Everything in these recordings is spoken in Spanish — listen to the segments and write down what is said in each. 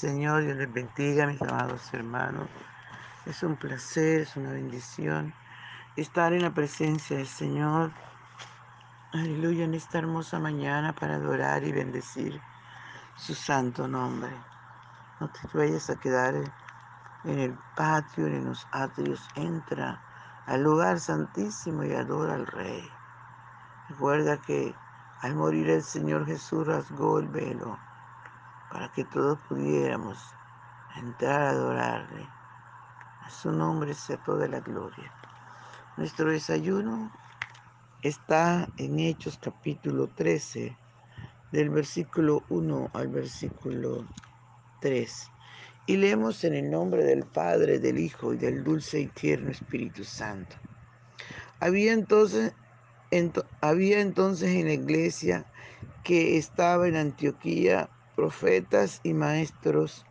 Señor, Dios les bendiga, mis amados hermanos. Es un placer, es una bendición estar en la presencia del Señor. Aleluya, en esta hermosa mañana para adorar y bendecir su santo nombre. No te vayas a quedar en el patio, en los atrios. Entra al lugar santísimo y adora al Rey. Recuerda que al morir el Señor Jesús rasgó el velo para que todos pudiéramos entrar a adorarle. A su nombre sea toda la gloria. Nuestro desayuno está en Hechos capítulo 13, del versículo 1 al versículo 3. Y leemos en el nombre del Padre, del Hijo y del dulce y tierno Espíritu Santo. Había entonces, había entonces en la iglesia que estaba en Antioquía profetas y maestros,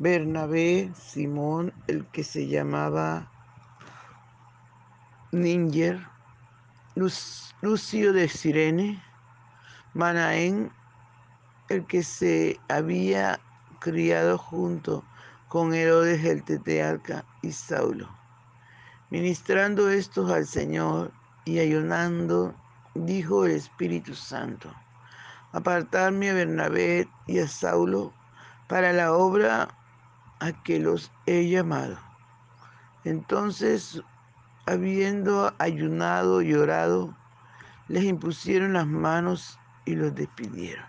Bernabé, Simón, el que se llamaba Ninger, Lucio de Sirene, Manaén, el que se había criado junto con Herodes el Tetealca y Saulo. Ministrando estos al Señor y ayunando, dijo el Espíritu Santo apartarme a Bernabé y a Saulo para la obra a que los he llamado. Entonces, habiendo ayunado y orado, les impusieron las manos y los despidieron.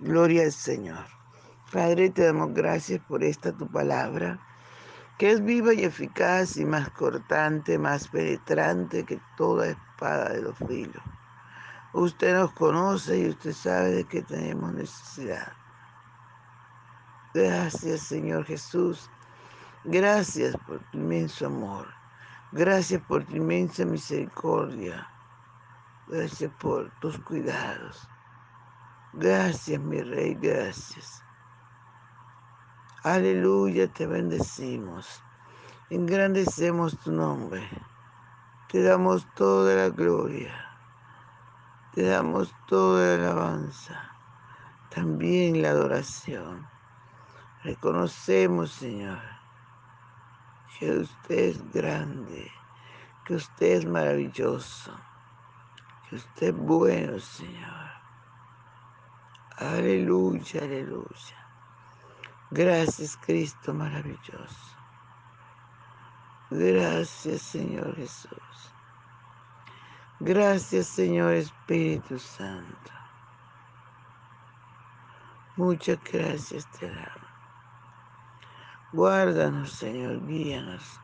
Gloria al Señor. Padre, te damos gracias por esta tu palabra, que es viva y eficaz y más cortante, más penetrante que toda espada de los filos Usted nos conoce y usted sabe de qué tenemos necesidad. Gracias, Señor Jesús. Gracias por tu inmenso amor. Gracias por tu inmensa misericordia. Gracias por tus cuidados. Gracias, mi Rey, gracias. Aleluya, te bendecimos. Engrandecemos tu nombre. Te damos toda la gloria. Te damos toda la alabanza, también la adoración. Reconocemos, Señor, que usted es grande, que usted es maravilloso, que usted es bueno, Señor. Aleluya, aleluya. Gracias, Cristo maravilloso. Gracias, Señor Jesús. Gracias Señor Espíritu Santo. Muchas gracias te damos. Guárdanos Señor, guíanos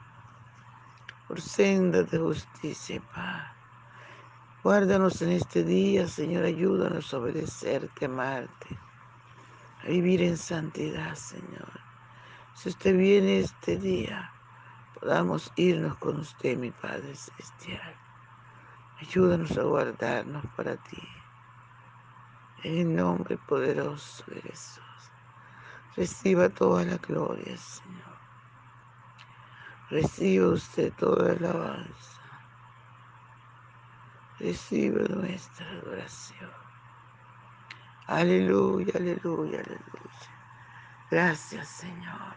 por senda de justicia y paz. Guárdanos en este día, Señor, ayúdanos a obedecerte, amarte, a vivir en santidad, Señor. Si usted viene este día, podamos irnos con usted, mi Padre Celestial. Ayúdanos a guardarnos para ti. En el nombre poderoso de Jesús. Reciba toda la gloria, Señor. Reciba usted toda la alabanza. Reciba nuestra adoración. Aleluya, aleluya, aleluya. Gracias, Señor.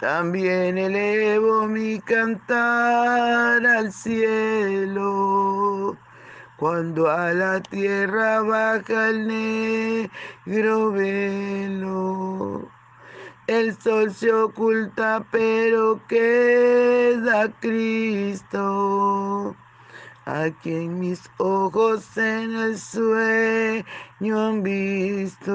También elevo mi cantar al cielo, cuando a la tierra baja el negro velo. El sol se oculta, pero queda Cristo. Aquí en mis ojos en el sueño han visto.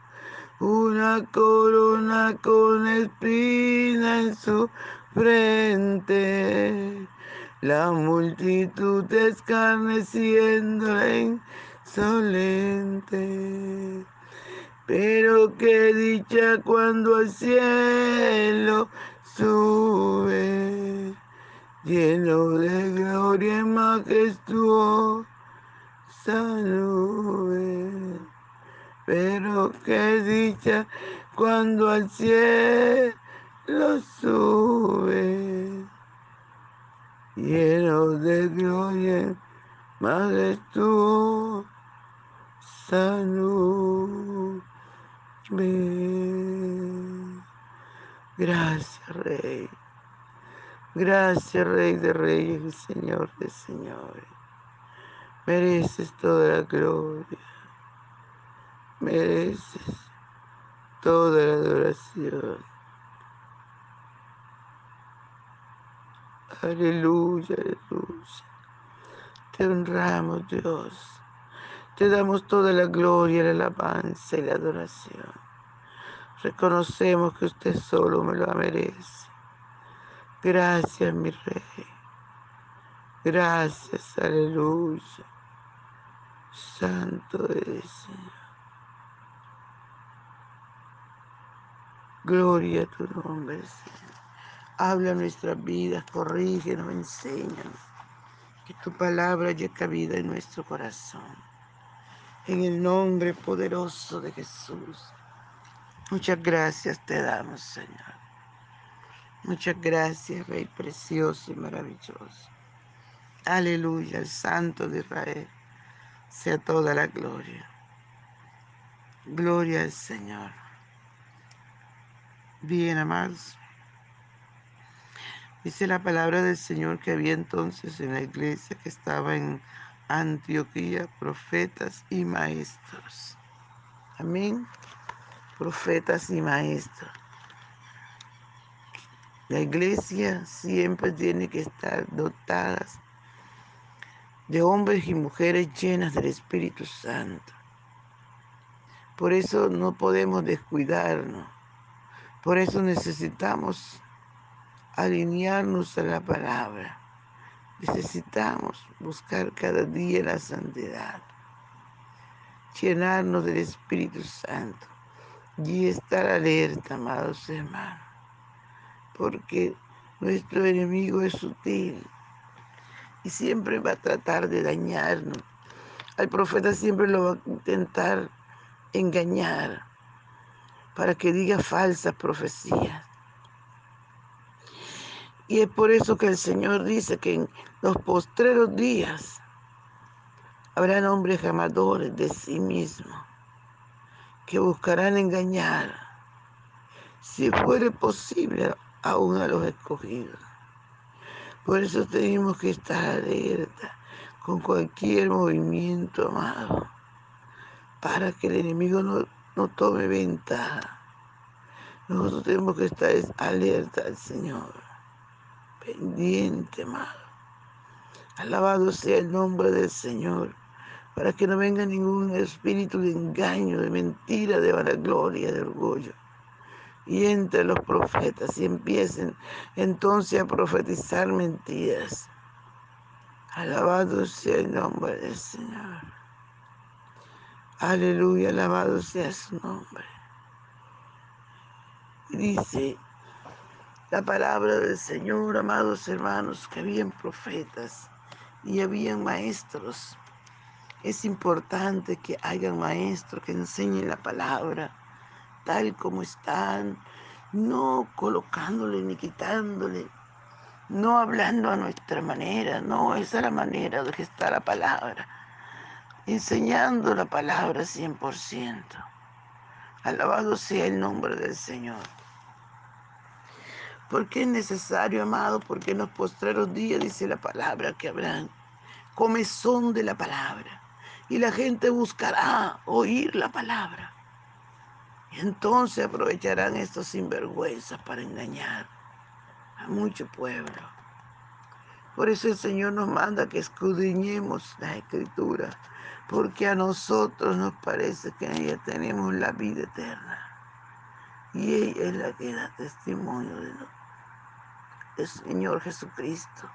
Una corona con espina en su frente. La multitud escarneciendo insolente. Pero qué dicha cuando al cielo sube, lleno de gloria y majestuosa nube. Pero qué dicha cuando al cielo sube, lleno de gloria y majestuosa nube. Gracias, Rey. Gracias, Rey de Reyes Señor de Señores. Mereces toda la gloria. Mereces toda la adoración. Aleluya, aleluya. Te honramos, Dios. Te damos toda la gloria, la alabanza y la adoración. Reconocemos que usted solo me lo merece. Gracias, mi rey. Gracias, aleluya. Santo eres, Señor. Gloria a tu nombre, Señor. Habla nuestras vidas, corrígenos, enséñanos. Que tu palabra haya cabida en nuestro corazón. En el nombre poderoso de Jesús. Muchas gracias te damos, Señor. Muchas gracias, Rey precioso y maravilloso. Aleluya, el Santo de Israel. Sea toda la gloria. Gloria al Señor. Bien, amados. Dice la palabra del Señor que había entonces en la iglesia que estaba en Antioquía profetas y maestros. Amén. Profetas y maestros. La iglesia siempre tiene que estar dotada de hombres y mujeres llenas del Espíritu Santo. Por eso no podemos descuidarnos. Por eso necesitamos alinearnos a la palabra. Necesitamos buscar cada día la santidad, llenarnos del Espíritu Santo. Y estar alerta, amados hermanos, porque nuestro enemigo es sutil. Y siempre va a tratar de dañarnos. Al profeta siempre lo va a intentar engañar, para que diga falsas profecías. Y es por eso que el Señor dice que en los postreros días habrán hombres amadores de sí mismos que buscarán engañar, si fuere posible, aún a los escogidos. Por eso tenemos que estar alerta con cualquier movimiento, amado, para que el enemigo no, no tome ventaja. Nosotros tenemos que estar alerta al Señor pendiente, amado. Alabado sea el nombre del Señor, para que no venga ningún espíritu de engaño, de mentira, de vanagloria, de orgullo. Y entre los profetas y empiecen entonces a profetizar mentiras. Alabado sea el nombre del Señor. Aleluya, alabado sea su nombre. dice la palabra del Señor, amados hermanos, que habían profetas y habían maestros. Es importante que hayan maestros que enseñen la palabra tal como están, no colocándole ni quitándole, no hablando a nuestra manera, no, esa es la manera de está la palabra, enseñando la palabra 100%. Alabado sea el nombre del Señor. Porque es necesario, amado, porque en los postreros días dice la palabra que habrán comezón de la palabra. Y la gente buscará oír la palabra. Y entonces aprovecharán estos sinvergüenzas para engañar a mucho pueblo. Por eso el Señor nos manda que escudriñemos la escritura, porque a nosotros nos parece que en ella tenemos la vida eterna. Y ella es la que da testimonio de nosotros el Señor Jesucristo.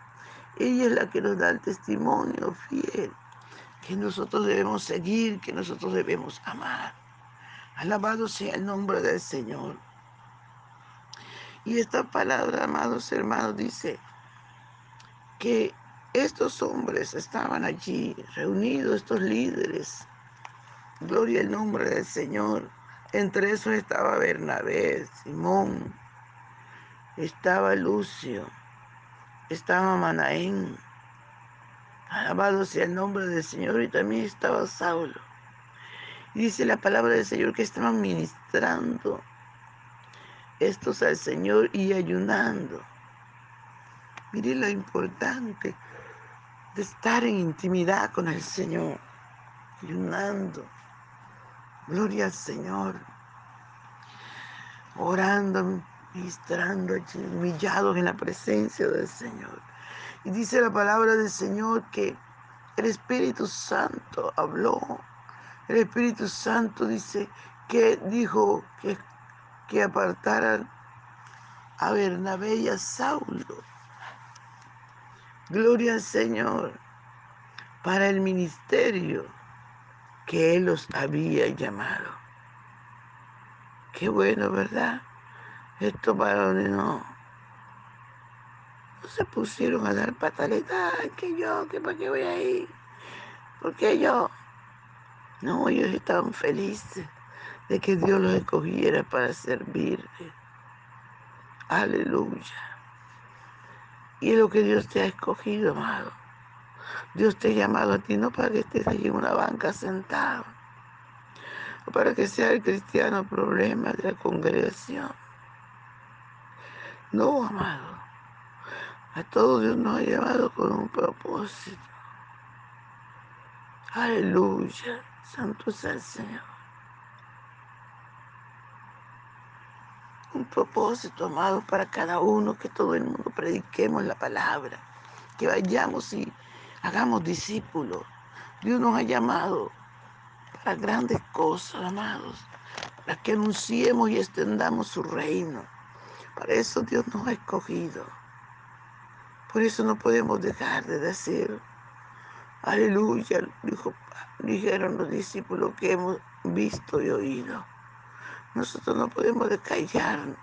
Ella es la que nos da el testimonio fiel que nosotros debemos seguir, que nosotros debemos amar. Alabado sea el nombre del Señor. Y esta palabra, amados hermanos, dice que estos hombres estaban allí reunidos, estos líderes. Gloria al nombre del Señor. Entre esos estaba Bernabé, Simón, estaba Lucio, estaba Manaén. Alabado sea el nombre del Señor y también estaba Saulo. Dice la palabra del Señor que estaban ministrando estos al Señor y ayunando. Mire lo importante de estar en intimidad con el Señor, ayunando. Gloria al Señor, orando ministrando humillados en la presencia del Señor. Y dice la palabra del Señor que el Espíritu Santo habló. El Espíritu Santo dice que dijo que, que apartaran a Bernabé y a Saulo. Gloria al Señor para el ministerio que Él los había llamado. Qué bueno, ¿verdad? Estos varones no, no se pusieron a dar pataletas, que yo, que para qué voy a ir, porque yo, no, ellos estaban felices de que Dios los escogiera para servirle. Aleluya. Y es lo que Dios te ha escogido, amado. Dios te ha llamado a ti no para que estés allí en una banca sentado, para que sea el cristiano problema de la congregación. No, amado. A todos Dios nos ha llevado con un propósito. Aleluya. Santo sea el Señor. Un propósito, amado, para cada uno, que todo el mundo prediquemos la palabra, que vayamos y hagamos discípulos. Dios nos ha llamado para grandes cosas, amados, para que anunciemos y extendamos su reino para eso Dios nos ha escogido. Por eso no podemos dejar de decir, aleluya, dijeron los discípulos que hemos visto y oído. Nosotros no podemos callarnos.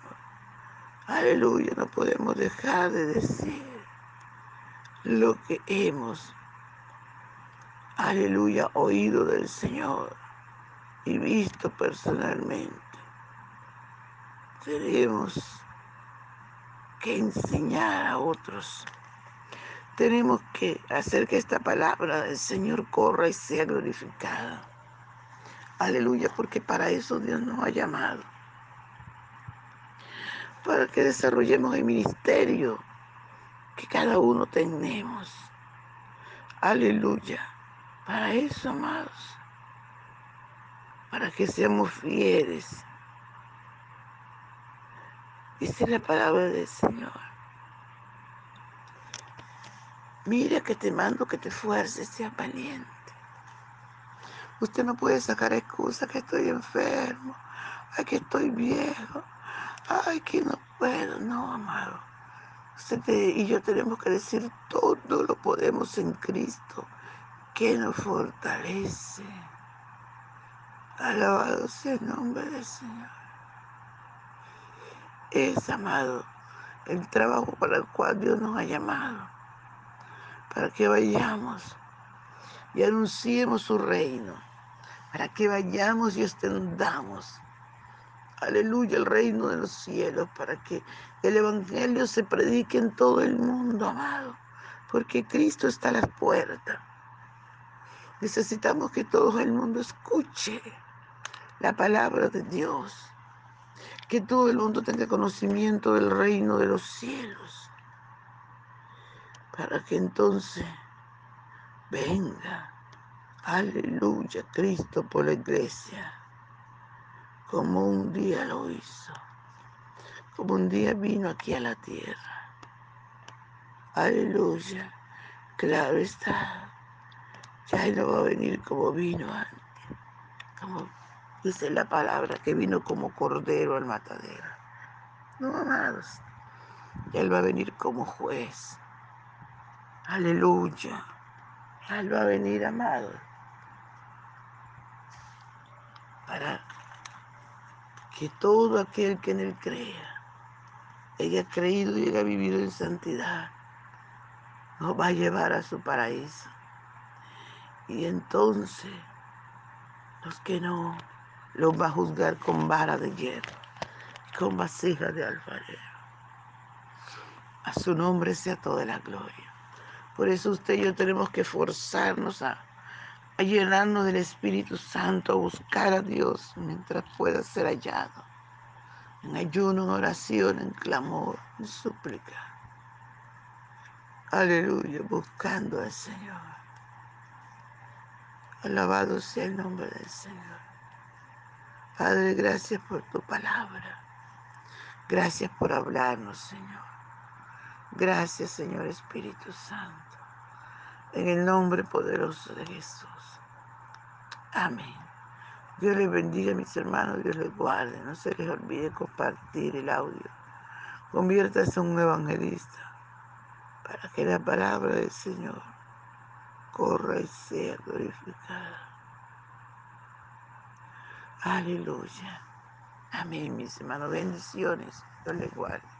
Aleluya, no podemos dejar de decir lo que hemos, aleluya, oído del Señor. y visto personalmente. Tenemos que enseñar a otros. Tenemos que hacer que esta palabra del Señor corra y sea glorificada. Aleluya, porque para eso Dios nos ha llamado. Para que desarrollemos el ministerio que cada uno tenemos. Aleluya. Para eso, amados. Para que seamos fieles. Dice la palabra del Señor. Mira que te mando que te fuerces, sea valiente. Usted no puede sacar excusa que estoy enfermo, ay que estoy viejo, ay que no puedo, no, amado. Usted y yo tenemos que decir todo lo podemos en Cristo, que nos fortalece. Alabado sea el nombre del Señor. Es, amado, el trabajo para el cual Dios nos ha llamado, para que vayamos y anunciemos su reino para que vayamos y extendamos, aleluya, el reino de los cielos, para que el Evangelio se predique en todo el mundo, amado, porque Cristo está a las puertas. Necesitamos que todo el mundo escuche la palabra de Dios, que todo el mundo tenga conocimiento del reino de los cielos, para que entonces venga Aleluya, Cristo por la iglesia, como un día lo hizo, como un día vino aquí a la tierra. Aleluya, claro está, ya no va a venir como vino antes, como dice la palabra, que vino como cordero al matadero. No, amados, ya Él va a venir como juez. Aleluya, ya Él va a venir, amado para que todo aquel que en él crea haya creído y haya vivido en santidad, nos va a llevar a su paraíso. Y entonces los que no, los va a juzgar con vara de hierro con vasija de alfarero. A su nombre sea toda la gloria. Por eso usted y yo tenemos que forzarnos a a llenarnos del Espíritu Santo, a buscar a Dios mientras pueda ser hallado, en ayuno, en oración, en clamor, en súplica. Aleluya, buscando al Señor. Alabado sea el nombre del Señor. Padre, gracias por tu palabra. Gracias por hablarnos, Señor. Gracias, Señor Espíritu Santo. En el nombre poderoso de Jesús. Amén. Dios les bendiga, mis hermanos, Dios les guarde. No se les olvide compartir el audio. Conviértase en un evangelista para que la palabra del Señor corra y sea glorificada. Aleluya. Amén, mis hermanos. Bendiciones. Dios les guarde.